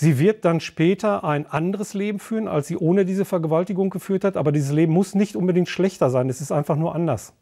Sie wird dann später ein anderes Leben führen, als sie ohne diese Vergewaltigung geführt hat. Aber dieses Leben muss nicht unbedingt schlechter sein. Es ist einfach nur anders.